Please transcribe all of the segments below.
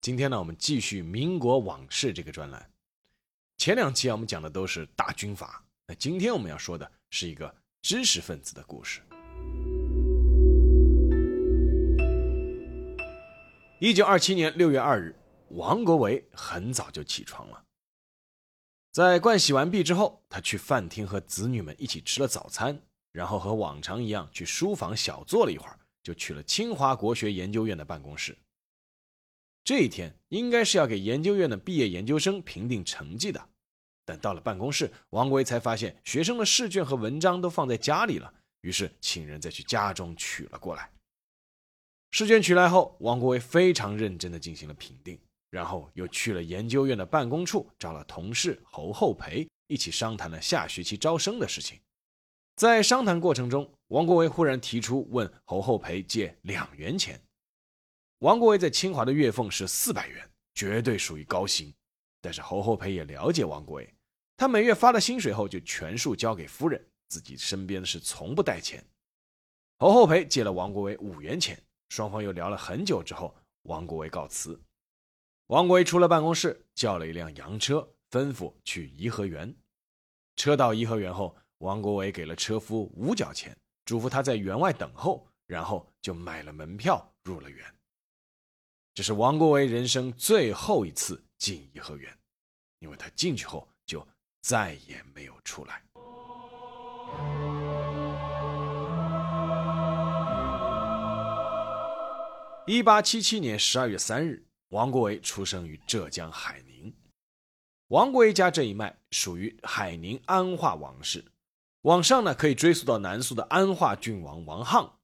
今天呢，我们继续民国往事这个专栏。前两期啊，我们讲的都是大军阀，那今天我们要说的是一个知识分子的故事。一九二七年六月二日，王国维很早就起床了，在盥洗完毕之后，他去饭厅和子女们一起吃了早餐，然后和往常一样去书房小坐了一会儿，就去了清华国学研究院的办公室。这一天应该是要给研究院的毕业研究生评定成绩的，但到了办公室，王国维才发现学生的试卷和文章都放在家里了，于是请人再去家中取了过来。试卷取来后，王国维非常认真地进行了评定，然后又去了研究院的办公处，找了同事侯厚培一起商谈了下学期招生的事情。在商谈过程中，王国维忽然提出问侯厚培借两元钱。王国维在清华的月俸是四百元，绝对属于高薪。但是侯厚培也了解王国维，他每月发了薪水后就全数交给夫人，自己身边是从不带钱。侯厚培借了王国维五元钱，双方又聊了很久之后，王国维告辞。王国维出了办公室，叫了一辆洋车，吩咐去颐和园。车到颐和园后，王国维给了车夫五角钱，嘱咐他在园外等候，然后就买了门票入了园。这是王国维人生最后一次进颐和园，因为他进去后就再也没有出来。一八七七年十二月三日，王国维出生于浙江海宁。王国维家这一脉属于海宁安化王氏，往上呢可以追溯到南宋的安化郡王王沆。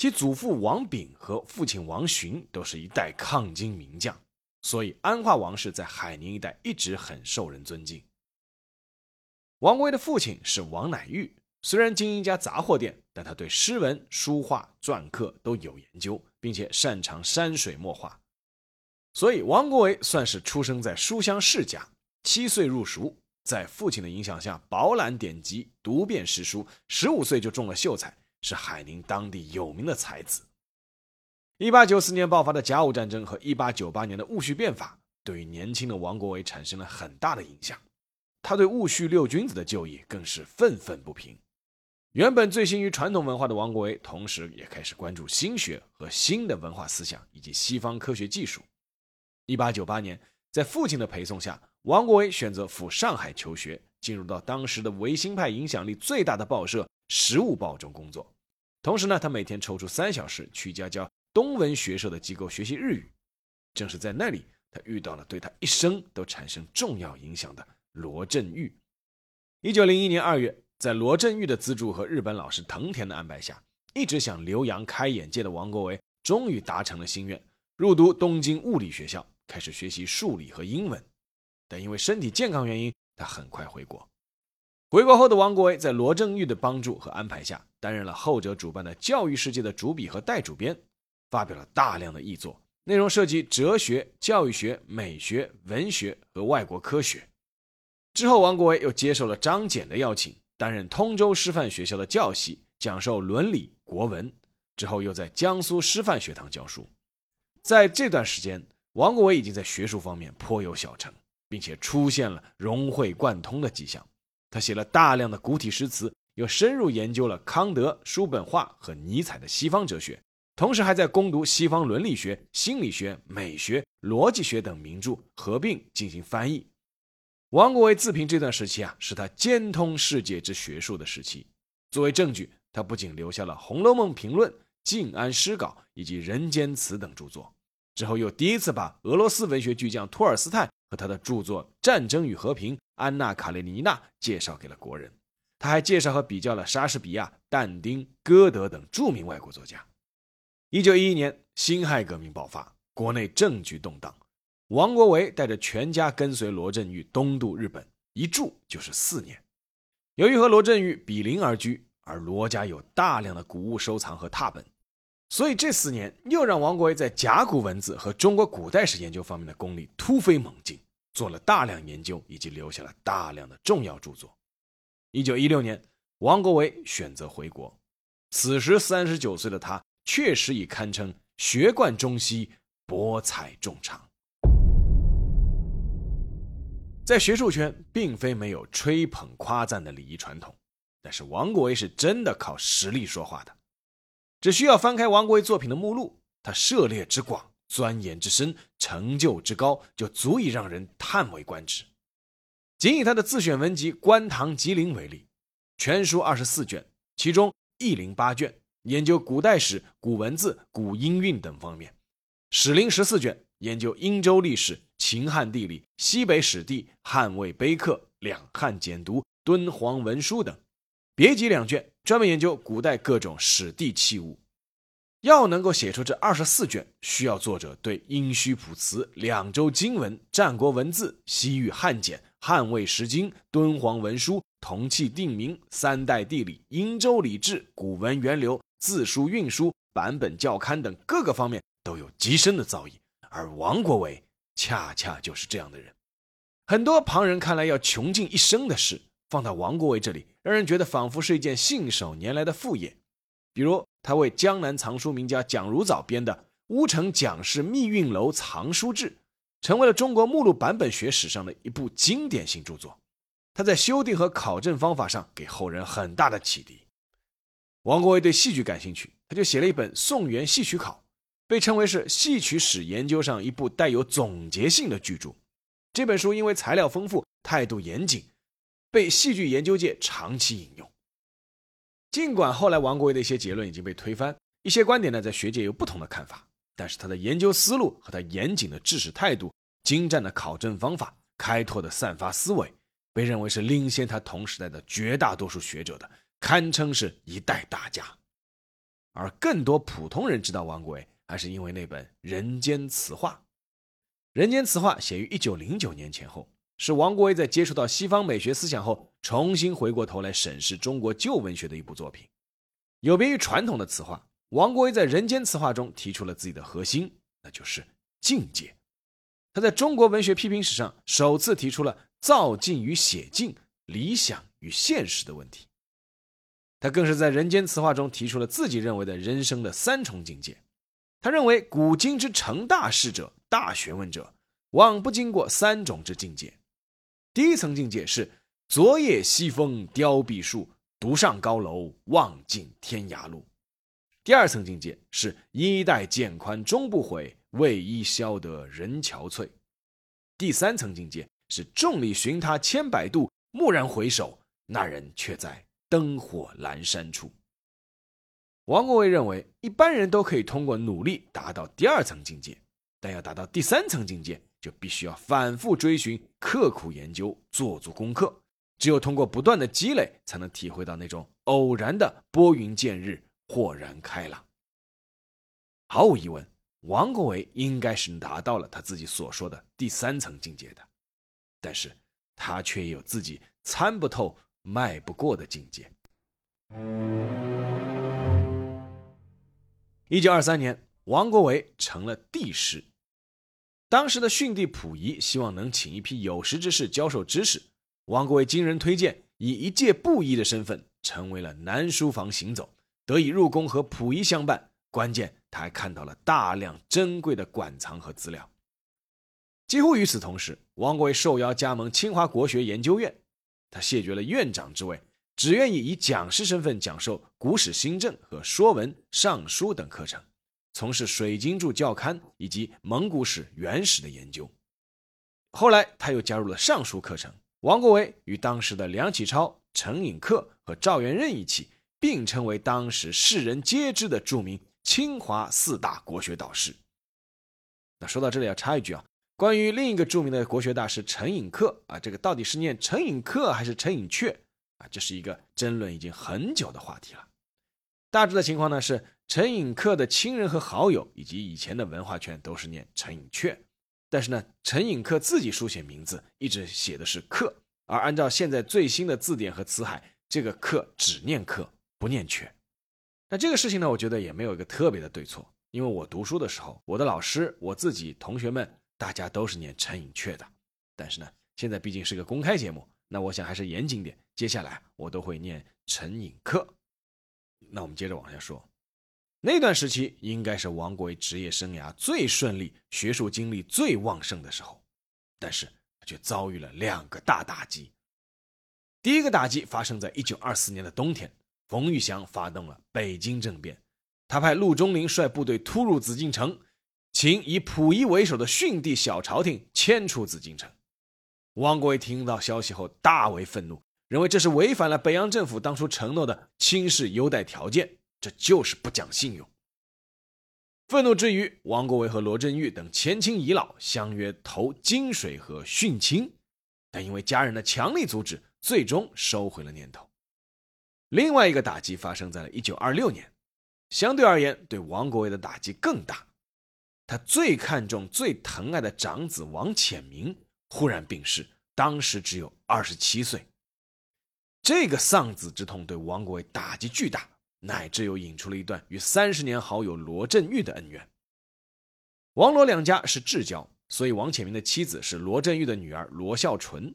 其祖父王炳和父亲王洵都是一代抗金名将，所以安化王氏在海宁一带一直很受人尊敬。王国维的父亲是王乃玉，虽然经营一家杂货店，但他对诗文、书画、篆刻都有研究，并且擅长山水墨画，所以王国维算是出生在书香世家。七岁入塾，在父亲的影响下饱览典籍，读遍诗书，十五岁就中了秀才。是海宁当地有名的才子。一八九四年爆发的甲午战争和一八九八年的戊戌变法，对于年轻的王国维产生了很大的影响。他对戊戌六君子的就义更是愤愤不平。原本醉心于传统文化的王国维，同时也开始关注新学和新的文化思想以及西方科学技术。一八九八年，在父亲的陪送下，王国维选择赴上海求学，进入到当时的维新派影响力最大的报社。《食物报》中工作，同时呢，他每天抽出三小时去一家叫东文学社的机构学习日语。正是在那里，他遇到了对他一生都产生重要影响的罗振玉。一九零一年二月，在罗振玉的资助和日本老师藤田的安排下，一直想留洋开眼界的王国维终于达成了心愿，入读东京物理学校，开始学习数理和英文。但因为身体健康原因，他很快回国。回国后的王国维，在罗振玉的帮助和安排下，担任了后者主办的《教育世界》的主笔和代主编，发表了大量的译作，内容涉及哲学、教育学、美学、文学和外国科学。之后，王国维又接受了张謇的邀请，担任通州师范学校的教习，讲授伦理、国文。之后，又在江苏师范学堂教书。在这段时间，王国维已经在学术方面颇有小成，并且出现了融会贯通的迹象。他写了大量的古体诗词，又深入研究了康德、叔本华和尼采的西方哲学，同时还在攻读西方伦理学、心理学、美学、逻辑学等名著，合并进行翻译。王国维自评这段时期啊，是他兼通世界之学术的时期。作为证据，他不仅留下了《红楼梦评论》《静安诗稿》以及《人间词》等著作，之后又第一次把俄罗斯文学巨匠托尔斯泰和他的著作《战争与和平》。安娜·卡列尼娜介绍给了国人，他还介绍和比较了莎士比亚、但丁、歌德等著名外国作家。一九一一年，辛亥革命爆发，国内政局动荡，王国维带着全家跟随罗振玉东渡日本，一住就是四年。由于和罗振玉比邻而居，而罗家有大量的古物收藏和拓本，所以这四年又让王国维在甲骨文字和中国古代史研究方面的功力突飞猛进，做了大量研究，以及留下了大量的重要著作。一九一六年，王国维选择回国，此时三十九岁的他，确实已堪称学贯中西，博采众长。在学术圈，并非没有吹捧夸赞的礼仪传统，但是王国维是真的靠实力说话的。只需要翻开王国维作品的目录，他涉猎之广、钻研之深、成就之高，就足以让人叹为观止。仅以他的自选文集《观堂集林》为例，全书二十四卷，其中《易林》八卷，研究古代史、古文字、古音韵等方面；《史林》十四卷。研究殷周历史、秦汉地理、西北史地、汉魏碑刻、两汉简牍、敦煌文书等；别集两卷，专门研究古代各种史地器物。要能够写出这二十四卷，需要作者对殷墟卜辞、两周经文、战国文字、西域汉简、汉魏石经、敦煌文书、铜器定名、三代地理、殷周礼制、古文源流、字书运输、版本校勘等各个方面都有极深的造诣。而王国维恰恰就是这样的人，很多旁人看来要穷尽一生的事，放到王国维这里，让人觉得仿佛是一件信手拈来的副业。比如，他为江南藏书名家蒋如藻编的《乌城蒋氏密韵楼藏书志》，成为了中国目录版本学史上的一部经典性著作。他在修订和考证方法上给后人很大的启迪。王国维对戏剧感兴趣，他就写了一本《宋元戏曲考》。被称为是戏曲史研究上一部带有总结性的巨著。这本书因为材料丰富、态度严谨，被戏剧研究界长期引用。尽管后来王国维的一些结论已经被推翻，一些观点呢在学界有不同的看法，但是他的研究思路和他严谨的治史态度、精湛的考证方法、开拓的散发思维，被认为是领先他同时代的绝大多数学者的，堪称是一代大家。而更多普通人知道王国维。还是因为那本《人间词话》，《人间词话》写于一九零九年前后，是王国维在接触到西方美学思想后，重新回过头来审视中国旧文学的一部作品。有别于传统的词话，王国维在《人间词话》中提出了自己的核心，那就是境界。他在中国文学批评史上首次提出了造境与写境、理想与现实的问题。他更是在《人间词话》中提出了自己认为的人生的三重境界。他认为，古今之成大事者、大学问者，往不经过三种之境界。第一层境界是昨夜西风凋碧树，独上高楼，望尽天涯路；第二层境界是衣带渐宽终不悔，为伊消得人憔悴；第三层境界是众里寻他千百度，蓦然回首，那人却在灯火阑珊处。王国维认为，一般人都可以通过努力达到第二层境界，但要达到第三层境界，就必须要反复追寻、刻苦研究、做足功课。只有通过不断的积累，才能体会到那种偶然的拨云见日、豁然开朗。毫无疑问，王国维应该是达到了他自己所说的第三层境界的，但是他却有自己参不透、迈不过的境界。一九二三年，王国维成了帝师。当时的逊帝溥仪希望能请一批有识之士教授知识，王国维经人推荐，以一介布衣的身份成为了南书房行走，得以入宫和溥仪相伴。关键，他还看到了大量珍贵的馆藏和资料。几乎与此同时，王国维受邀加盟清华国学研究院，他谢绝了院长之位。只愿意以讲师身份讲授古史新政和说文、尚书等课程，从事水晶柱校勘以及蒙古史原始的研究。后来，他又加入了尚书课程。王国维与当时的梁启超、陈寅恪和赵元任一起，并称为当时世人皆知的著名清华四大国学导师。那说到这里要插一句啊，关于另一个著名的国学大师陈寅恪啊，这个到底是念陈寅恪还是陈寅恪？啊，这是一个争论已经很久的话题了。大致的情况呢是，陈寅恪的亲人和好友以及以前的文化圈都是念陈寅恪，但是呢，陈寅恪自己书写名字一直写的是“恪”，而按照现在最新的字典和词海，这个“恪”只念“恪”，不念“阙”。那这个事情呢，我觉得也没有一个特别的对错，因为我读书的时候，我的老师、我自己、同学们，大家都是念陈寅恪的。但是呢，现在毕竟是个公开节目，那我想还是严谨点，接下来我都会念陈寅恪。那我们接着往下说。那段时期应该是王国维职业生涯最顺利、学术精力最旺盛的时候，但是他却遭遇了两个大打击。第一个打击发生在一九二四年的冬天，冯玉祥发动了北京政变，他派陆中麟率部队突入紫禁城，请以溥仪为首的逊帝小朝廷迁出紫禁城。王国维听到消息后大为愤怒，认为这是违反了北洋政府当初承诺的亲事优待条件。这就是不讲信用。愤怒之余，王国维和罗振玉等前清遗老相约投金水河殉清，但因为家人的强力阻止，最终收回了念头。另外一个打击发生在了1926年，相对而言，对王国维的打击更大。他最看重、最疼爱的长子王潜明忽然病逝，当时只有27岁。这个丧子之痛对王国维打击巨大。乃至又引出了一段与三十年好友罗振玉的恩怨。王罗两家是至交，所以王潜明的妻子是罗振玉的女儿罗孝纯。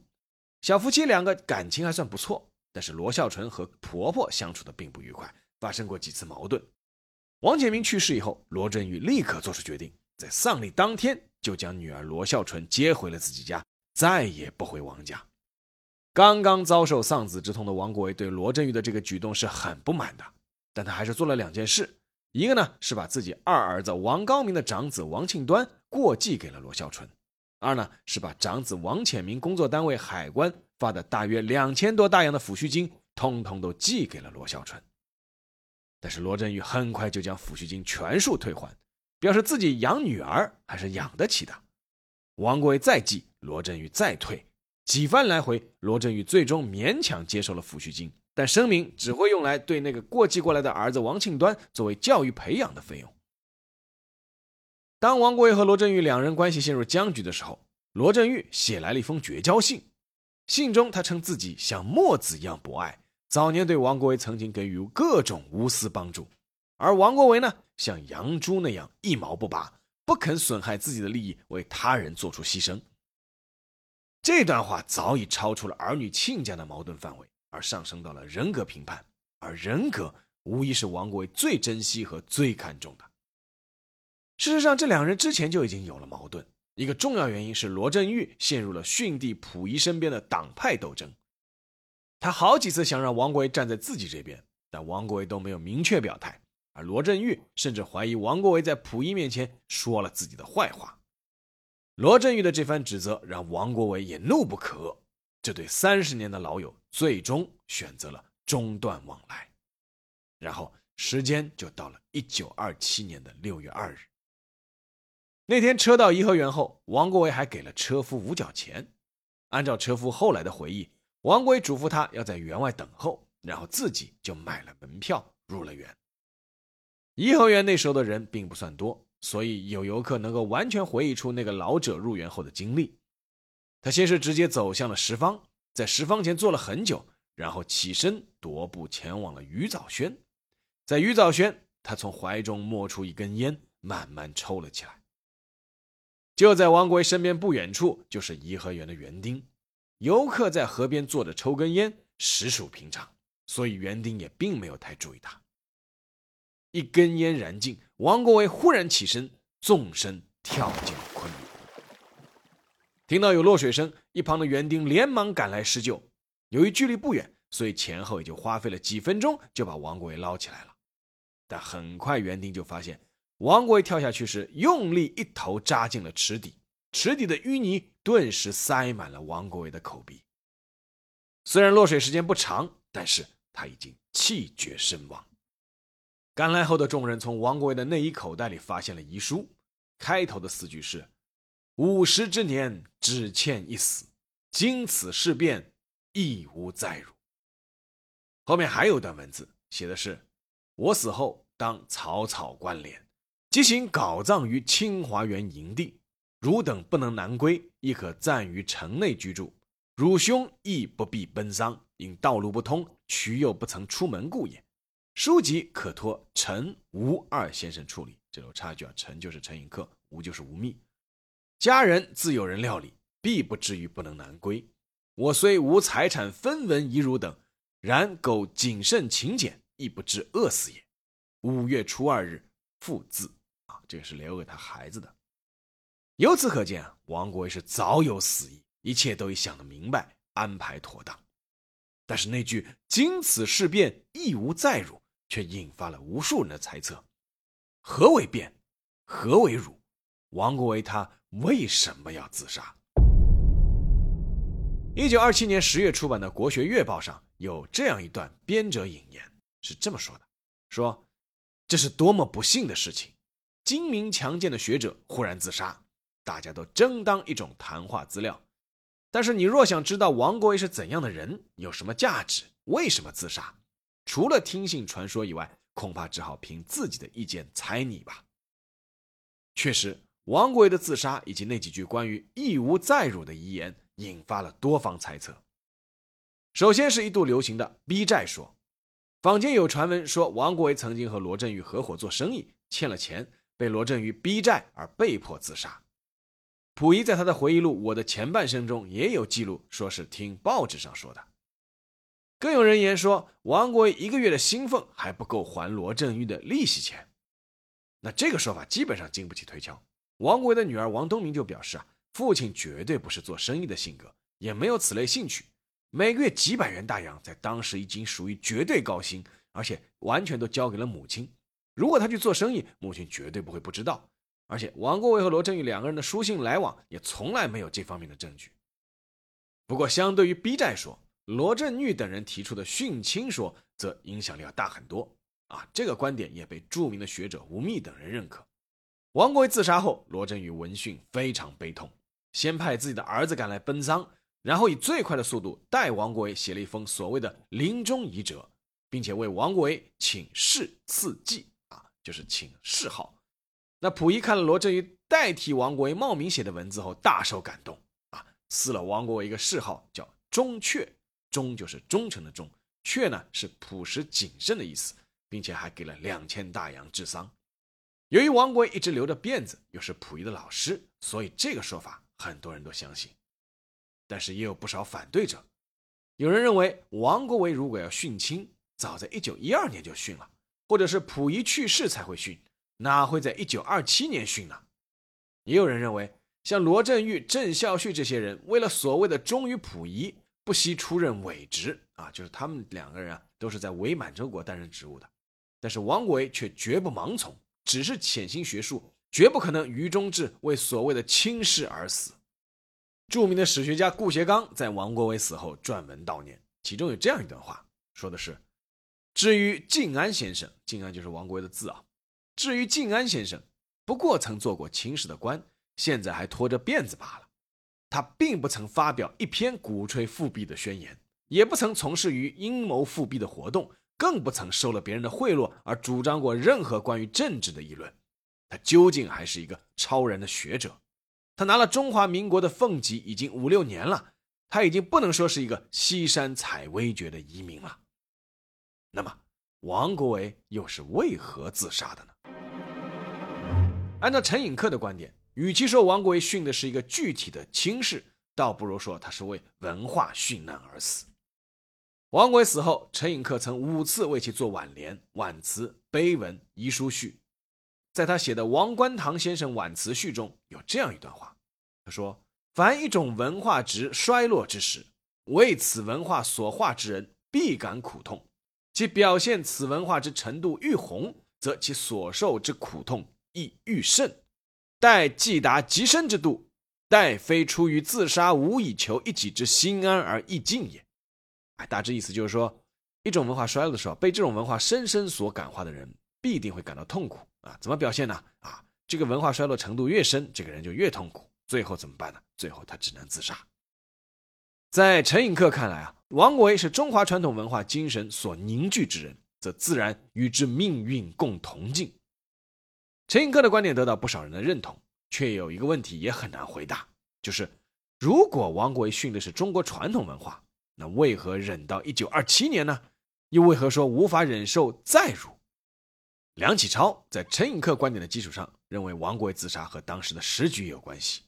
小夫妻两个感情还算不错，但是罗孝纯和婆婆相处的并不愉快，发生过几次矛盾。王潜明去世以后，罗振玉立刻做出决定，在丧礼当天就将女儿罗孝纯接回了自己家，再也不回王家。刚刚遭受丧子之痛的王国维对罗振玉的这个举动是很不满的。但他还是做了两件事，一个呢是把自己二儿子王高明的长子王庆端过继给了罗孝纯，二呢是把长子王潜明工作单位海关发的大约两千多大洋的抚恤金，通通都寄给了罗孝纯。但是罗振玉很快就将抚恤金全数退还，表示自己养女儿还是养得起的。王国维再寄，罗振玉再退，几番来回，罗振玉最终勉强接受了抚恤金。但声明只会用来对那个过继过来的儿子王庆端作为教育培养的费用。当王国维和罗振玉两人关系陷入僵局的时候，罗振玉写来了一封绝交信。信中他称自己像墨子一样博爱，早年对王国维曾经给予各种无私帮助，而王国维呢，像杨朱那样一毛不拔，不肯损害自己的利益，为他人做出牺牲。这段话早已超出了儿女亲家的矛盾范围。而上升到了人格评判，而人格无疑是王国维最珍惜和最看重的。事实上，这两人之前就已经有了矛盾，一个重要原因是罗振玉陷入了逊帝溥仪身边的党派斗争。他好几次想让王国维站在自己这边，但王国维都没有明确表态，而罗振玉甚至怀疑王国维在溥仪面前说了自己的坏话。罗振玉的这番指责让王国维也怒不可遏。这对三十年的老友最终选择了中断往来，然后时间就到了一九二七年的六月二日。那天车到颐和园后，王国维还给了车夫五角钱。按照车夫后来的回忆，王国维嘱咐他要在园外等候，然后自己就买了门票入了园。颐和园那时候的人并不算多，所以有游客能够完全回忆出那个老者入园后的经历。他先是直接走向了十方，在十方前坐了很久，然后起身踱步前往了鱼藻轩。在鱼藻轩，他从怀中摸出一根烟，慢慢抽了起来。就在王国维身边不远处，就是颐和园的园丁。游客在河边坐着抽根烟，实属平常，所以园丁也并没有太注意他。一根烟燃尽，王国维忽然起身，纵身跳进了昆明。听到有落水声，一旁的园丁连忙赶来施救。由于距离不远，所以前后也就花费了几分钟就把王国维捞起来了。但很快，园丁就发现王国维跳下去时用力一头扎进了池底，池底的淤泥顿时塞满了王国维的口鼻。虽然落水时间不长，但是他已经气绝身亡。赶来后的众人从王国维的内衣口袋里发现了遗书，开头的四句是。五十之年，只欠一死。经此事变，亦无再辱。后面还有段文字，写的是：“我死后，当草草关联，即行稿葬于清华园营地。汝等不能南归，亦可暂于城内居住。汝兄亦不必奔丧，因道路不通，渠又不曾出门故也。书籍可托陈吴二先生处理。这里我插一句啊，陈就是陈寅恪，吴就是吴宓。家人自有人料理，必不至于不能南归。我虽无财产分文遗汝等，然苟谨慎勤俭，亦不至饿死也。五月初二日复字啊，这个是留给他孩子的。由此可见啊，王国维是早有死意，一切都已想得明白，安排妥当。但是那句“经此事变，亦无再辱”，却引发了无数人的猜测：何为变？何为辱？王国维他为什么要自杀？一九二七年十月出版的《国学月报》上有这样一段编者引言，是这么说的：“说这是多么不幸的事情！精明强健的学者忽然自杀，大家都争当一种谈话资料。但是你若想知道王国维是怎样的人，有什么价值，为什么自杀，除了听信传说以外，恐怕只好凭自己的意见猜你吧。”确实，王国维的自杀以及那几句关于“亦无再辱”的遗言。引发了多方猜测。首先是一度流行的逼债说，坊间有传闻说王国维曾经和罗振玉合伙做生意，欠了钱，被罗振玉逼债而被迫自杀。溥仪在他的回忆录《我的前半生》中也有记录，说是听报纸上说的。更有人言说，王国维一个月的薪俸还不够还罗振玉的利息钱。那这个说法基本上经不起推敲。王国维的女儿王东明就表示啊。父亲绝对不是做生意的性格，也没有此类兴趣。每个月几百元大洋，在当时已经属于绝对高薪，而且完全都交给了母亲。如果他去做生意，母亲绝对不会不知道。而且王国维和罗振玉两个人的书信来往，也从来没有这方面的证据。不过，相对于逼债说，罗振玉等人提出的殉亲说，则影响力要大很多。啊，这个观点也被著名的学者吴宓等人认可。王国维自杀后，罗振宇闻讯非常悲痛。先派自己的儿子赶来奔丧，然后以最快的速度代王国维写了一封所谓的临终遗折，并且为王国维请谥赐祭啊，就是请谥号。那溥仪看了罗振宇代替王国维冒名写的文字后，大受感动啊，赐了王国维一个谥号，叫忠阙。忠就是忠诚的忠，确呢是朴实谨慎的意思，并且还给了两千大洋治丧。由于王国维一直留着辫子，又是溥仪的老师，所以这个说法。很多人都相信，但是也有不少反对者。有人认为，王国维如果要殉亲，早在一九一二年就殉了，或者是溥仪去世才会殉，哪会在一九二七年殉呢？也有人认为，像罗振玉、郑孝胥这些人，为了所谓的忠于溥仪，不惜出任伪职啊，就是他们两个人啊，都是在伪满洲国担任职务的。但是王国维却绝不盲从，只是潜心学术。绝不可能于忠志为所谓的亲事而死。著名的史学家顾颉刚在王国维死后撰文悼念，其中有这样一段话，说的是：“至于静安先生，静安就是王国维的字啊。至于静安先生，不过曾做过秦史的官，现在还拖着辫子罢了。他并不曾发表一篇鼓吹复辟的宣言，也不曾从事于阴谋复辟的活动，更不曾收了别人的贿赂而主张过任何关于政治的议论。”他究竟还是一个超人的学者，他拿了中华民国的俸级已经五六年了，他已经不能说是一个西山采薇诀的移民了。那么，王国维又是为何自杀的呢？按照陈寅恪的观点，与其说王国维殉的是一个具体的亲事，倒不如说他是为文化殉难而死。王国维死后，陈寅恪曾五次为其做挽联、挽词、碑文、遗书序。在他写的《王观堂先生挽词序》中有这样一段话，他说：“凡一种文化值衰落之时，为此文化所化之人必感苦痛；其表现此文化之程度愈宏，则其所受之苦痛亦愈甚。待既达极深之度，待非出于自杀无以求一己之心安而意尽也。”哎，大致意思就是说，一种文化衰落的时候，被这种文化深深所感化的人，必定会感到痛苦。啊，怎么表现呢？啊，这个文化衰落程度越深，这个人就越痛苦。最后怎么办呢？最后他只能自杀。在陈寅恪看来啊，王国维是中华传统文化精神所凝聚之人，则自然与之命运共同进。陈寅恪的观点得到不少人的认同，却有一个问题也很难回答，就是如果王国维训的是中国传统文化，那为何忍到一九二七年呢？又为何说无法忍受再辱？梁启超在陈寅恪观点的基础上，认为王国维自杀和当时的时局有关系。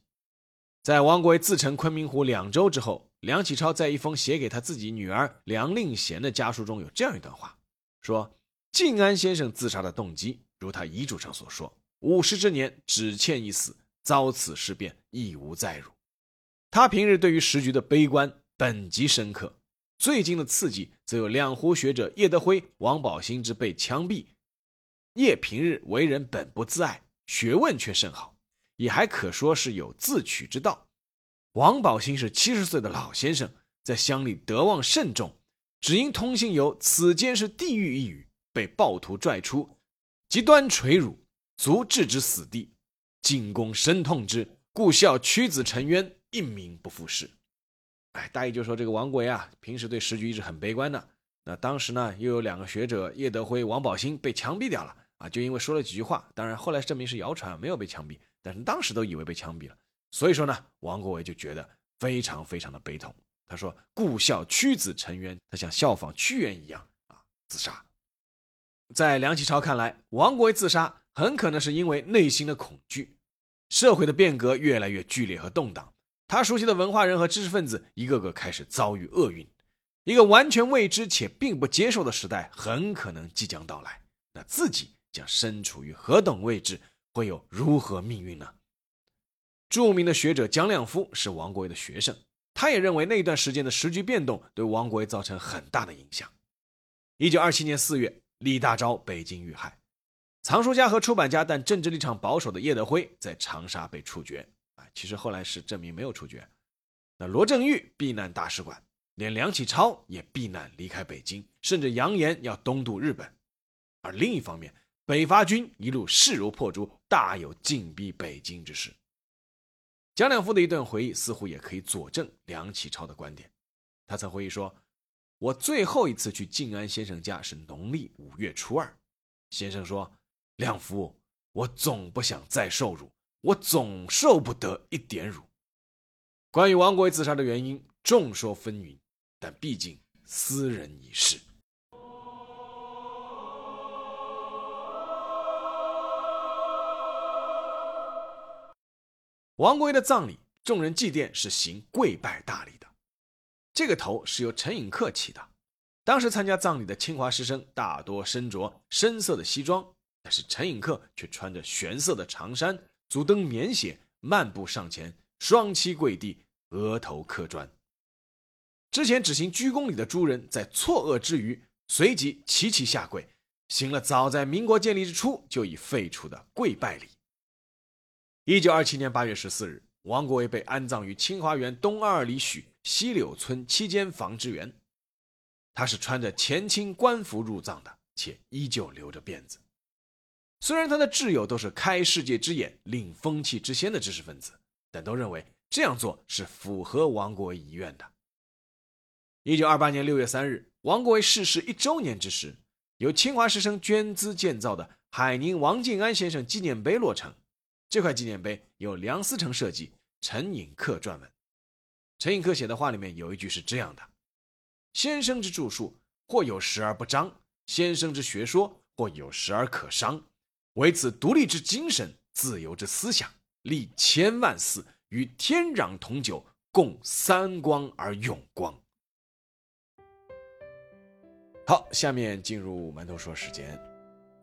在王国维自沉昆明湖两周之后，梁启超在一封写给他自己女儿梁令贤的家书中有这样一段话：说静安先生自杀的动机，如他遗嘱上所说，五十之年只欠一死，遭此事变，亦无再辱。他平日对于时局的悲观本极深刻，最近的刺激则有两湖学者叶德辉、王宝兴之被枪毙。叶平日为人本不自爱，学问却甚好，也还可说是有自取之道。王宝兴是七十岁的老先生，在乡里德望甚重，只因通信有“此间是地狱”一语，被暴徒拽出，极端垂辱，足置之死地。进公深痛之，故效屈子沉冤，一名不复事。哎，大意就说这个王国维啊，平时对时局一直很悲观的。那当时呢，又有两个学者叶德辉、王宝兴被枪毙掉了。啊，就因为说了几句话，当然后来证明是谣传，没有被枪毙，但是当时都以为被枪毙了。所以说呢，王国维就觉得非常非常的悲痛。他说：“故效屈子沉冤，他像效仿屈原一样啊，自杀。”在梁启超看来，王国维自杀很可能是因为内心的恐惧。社会的变革越来越剧烈和动荡，他熟悉的文化人和知识分子一个个开始遭遇厄运，一个完全未知且并不接受的时代很可能即将到来。那自己。将身处于何等位置，会有如何命运呢？著名的学者姜亮夫是王国维的学生，他也认为那段时间的时局变动对王国维造成很大的影响。一九二七年四月，李大钊北京遇害，藏书家和出版家但政治立场保守的叶德辉在长沙被处决。啊，其实后来是证明没有处决。那罗振玉避难大使馆，连梁启超也避难离开北京，甚至扬言要东渡日本。而另一方面，北伐军一路势如破竹，大有进逼北京之势。蒋两夫的一段回忆似乎也可以佐证梁启超的观点。他曾回忆说：“我最后一次去静安先生家是农历五月初二。先生说，亮夫，我总不想再受辱，我总受不得一点辱。”关于王国维自杀的原因，众说纷纭，但毕竟私人一事。王国维的葬礼，众人祭奠是行跪拜大礼的。这个头是由陈寅恪起的。当时参加葬礼的清华师生大多身着深色的西装，但是陈寅恪却穿着玄色的长衫，足蹬棉鞋，漫步上前，双膝跪地，额头磕砖。之前只行鞠躬礼的诸人在错愕之余，随即齐齐下跪，行了早在民国建立之初就已废除的跪拜礼。一九二七年八月十四日，王国维被安葬于清华园东二里许西柳村七间房之园。他是穿着前清官服入葬的，且依旧留着辫子。虽然他的挚友都是开世界之眼、领风气之先的知识分子，但都认为这样做是符合王国维遗愿的。一九二八年六月三日，王国维逝世一周年之时，由清华师生捐资建造的海宁王静安先生纪念碑落成。这块纪念碑由梁思成设计，陈寅恪撰文。陈寅恪写的话里面有一句是这样的：“先生之著述，或有时而不彰；先生之学说，或有时而可伤。唯此独立之精神，自由之思想，立千万寺，与天壤同久，共三光而永光。”好，下面进入馒头说时间。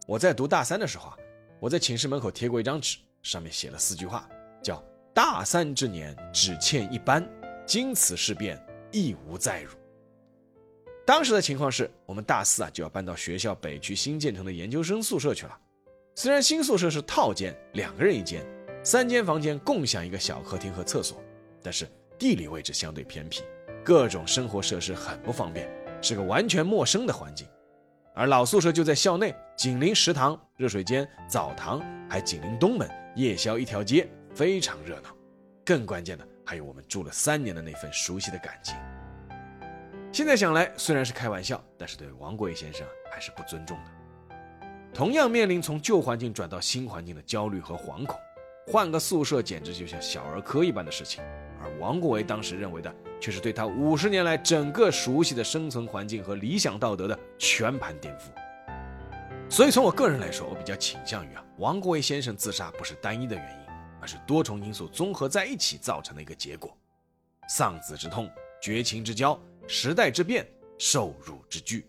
我在读大三的时候啊，我在寝室门口贴过一张纸。上面写了四句话，叫“大三之年只欠一班，经此事变亦无再辱”。当时的情况是我们大四啊就要搬到学校北区新建成的研究生宿舍去了。虽然新宿舍是套间，两个人一间，三间房间共享一个小客厅和厕所，但是地理位置相对偏僻，各种生活设施很不方便，是个完全陌生的环境。而老宿舍就在校内，紧邻食堂、热水间、澡堂，还紧邻东门。夜宵一条街，非常热闹。更关键的还有我们住了三年的那份熟悉的感情。现在想来，虽然是开玩笑，但是对王国维先生还是不尊重的。同样面临从旧环境转到新环境的焦虑和惶恐，换个宿舍简直就像小儿科一般的事情。而王国维当时认为的，却是对他五十年来整个熟悉的生存环境和理想道德的全盘颠覆。所以从我个人来说，我比较倾向于啊，王国维先生自杀不是单一的原因，而是多重因素综合在一起造成的一个结果：丧子之痛、绝情之交、时代之变、受辱之惧。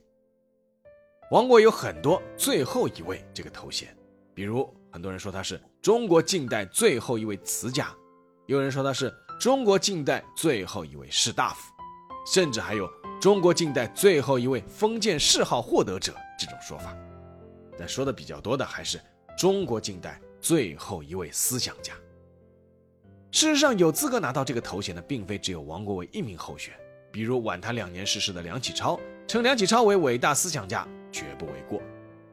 王国有很多“最后一位”这个头衔，比如很多人说他是中国近代最后一位词家，有人说他是。中国近代最后一位士大夫，甚至还有中国近代最后一位封建谥号获得者这种说法，但说的比较多的还是中国近代最后一位思想家。事实上，有资格拿到这个头衔的，并非只有王国维一名候选，比如晚他两年逝世的梁启超，称梁启超为伟大思想家，绝不为过。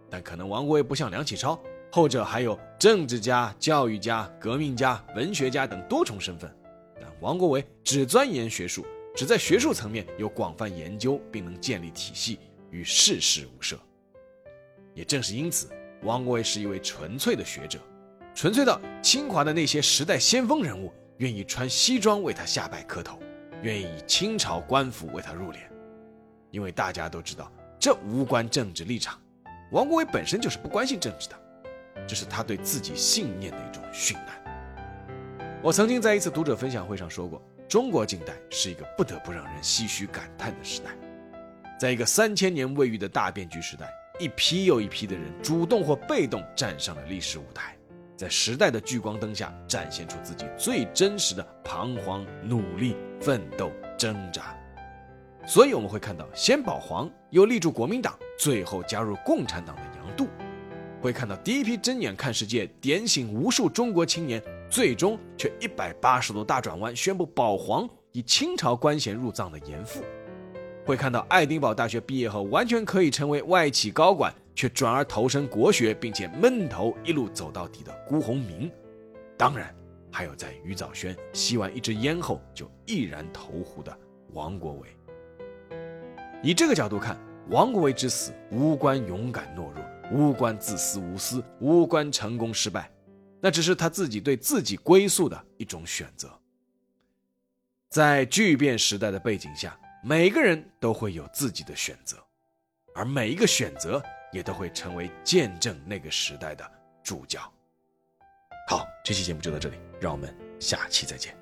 但可能王国维不像梁启超，后者还有政治家、教育家、革命家、文学家等多重身份。但王国维只钻研学术，只在学术层面有广泛研究，并能建立体系，与世事无涉。也正是因此，王国维是一位纯粹的学者，纯粹到清华的那些时代先锋人物愿意穿西装为他下拜磕头，愿意以清朝官服为他入殓，因为大家都知道这无关政治立场。王国维本身就是不关心政治的，这是他对自己信念的一种殉难。我曾经在一次读者分享会上说过，中国近代是一个不得不让人唏嘘感叹的时代。在一个三千年未遇的大变局时代，一批又一批的人主动或被动站上了历史舞台，在时代的聚光灯下展现出自己最真实的彷徨、努力、奋斗、挣扎。所以我们会看到，先保皇又立住国民党，最后加入共产党的杨度；会看到第一批睁眼看世界、点醒无数中国青年。最终却一百八十度大转弯，宣布保皇，以清朝官衔入藏的严复，会看到爱丁堡大学毕业后完全可以成为外企高管，却转而投身国学，并且闷头一路走到底的辜鸿铭。当然，还有在余藻轩吸完一支烟后就毅然投湖的王国维。以这个角度看，王国维之死无关勇敢懦弱，无关自私无私，无关成功失败。那只是他自己对自己归宿的一种选择。在巨变时代的背景下，每个人都会有自己的选择，而每一个选择也都会成为见证那个时代的主角。好，这期节目就到这里，让我们下期再见。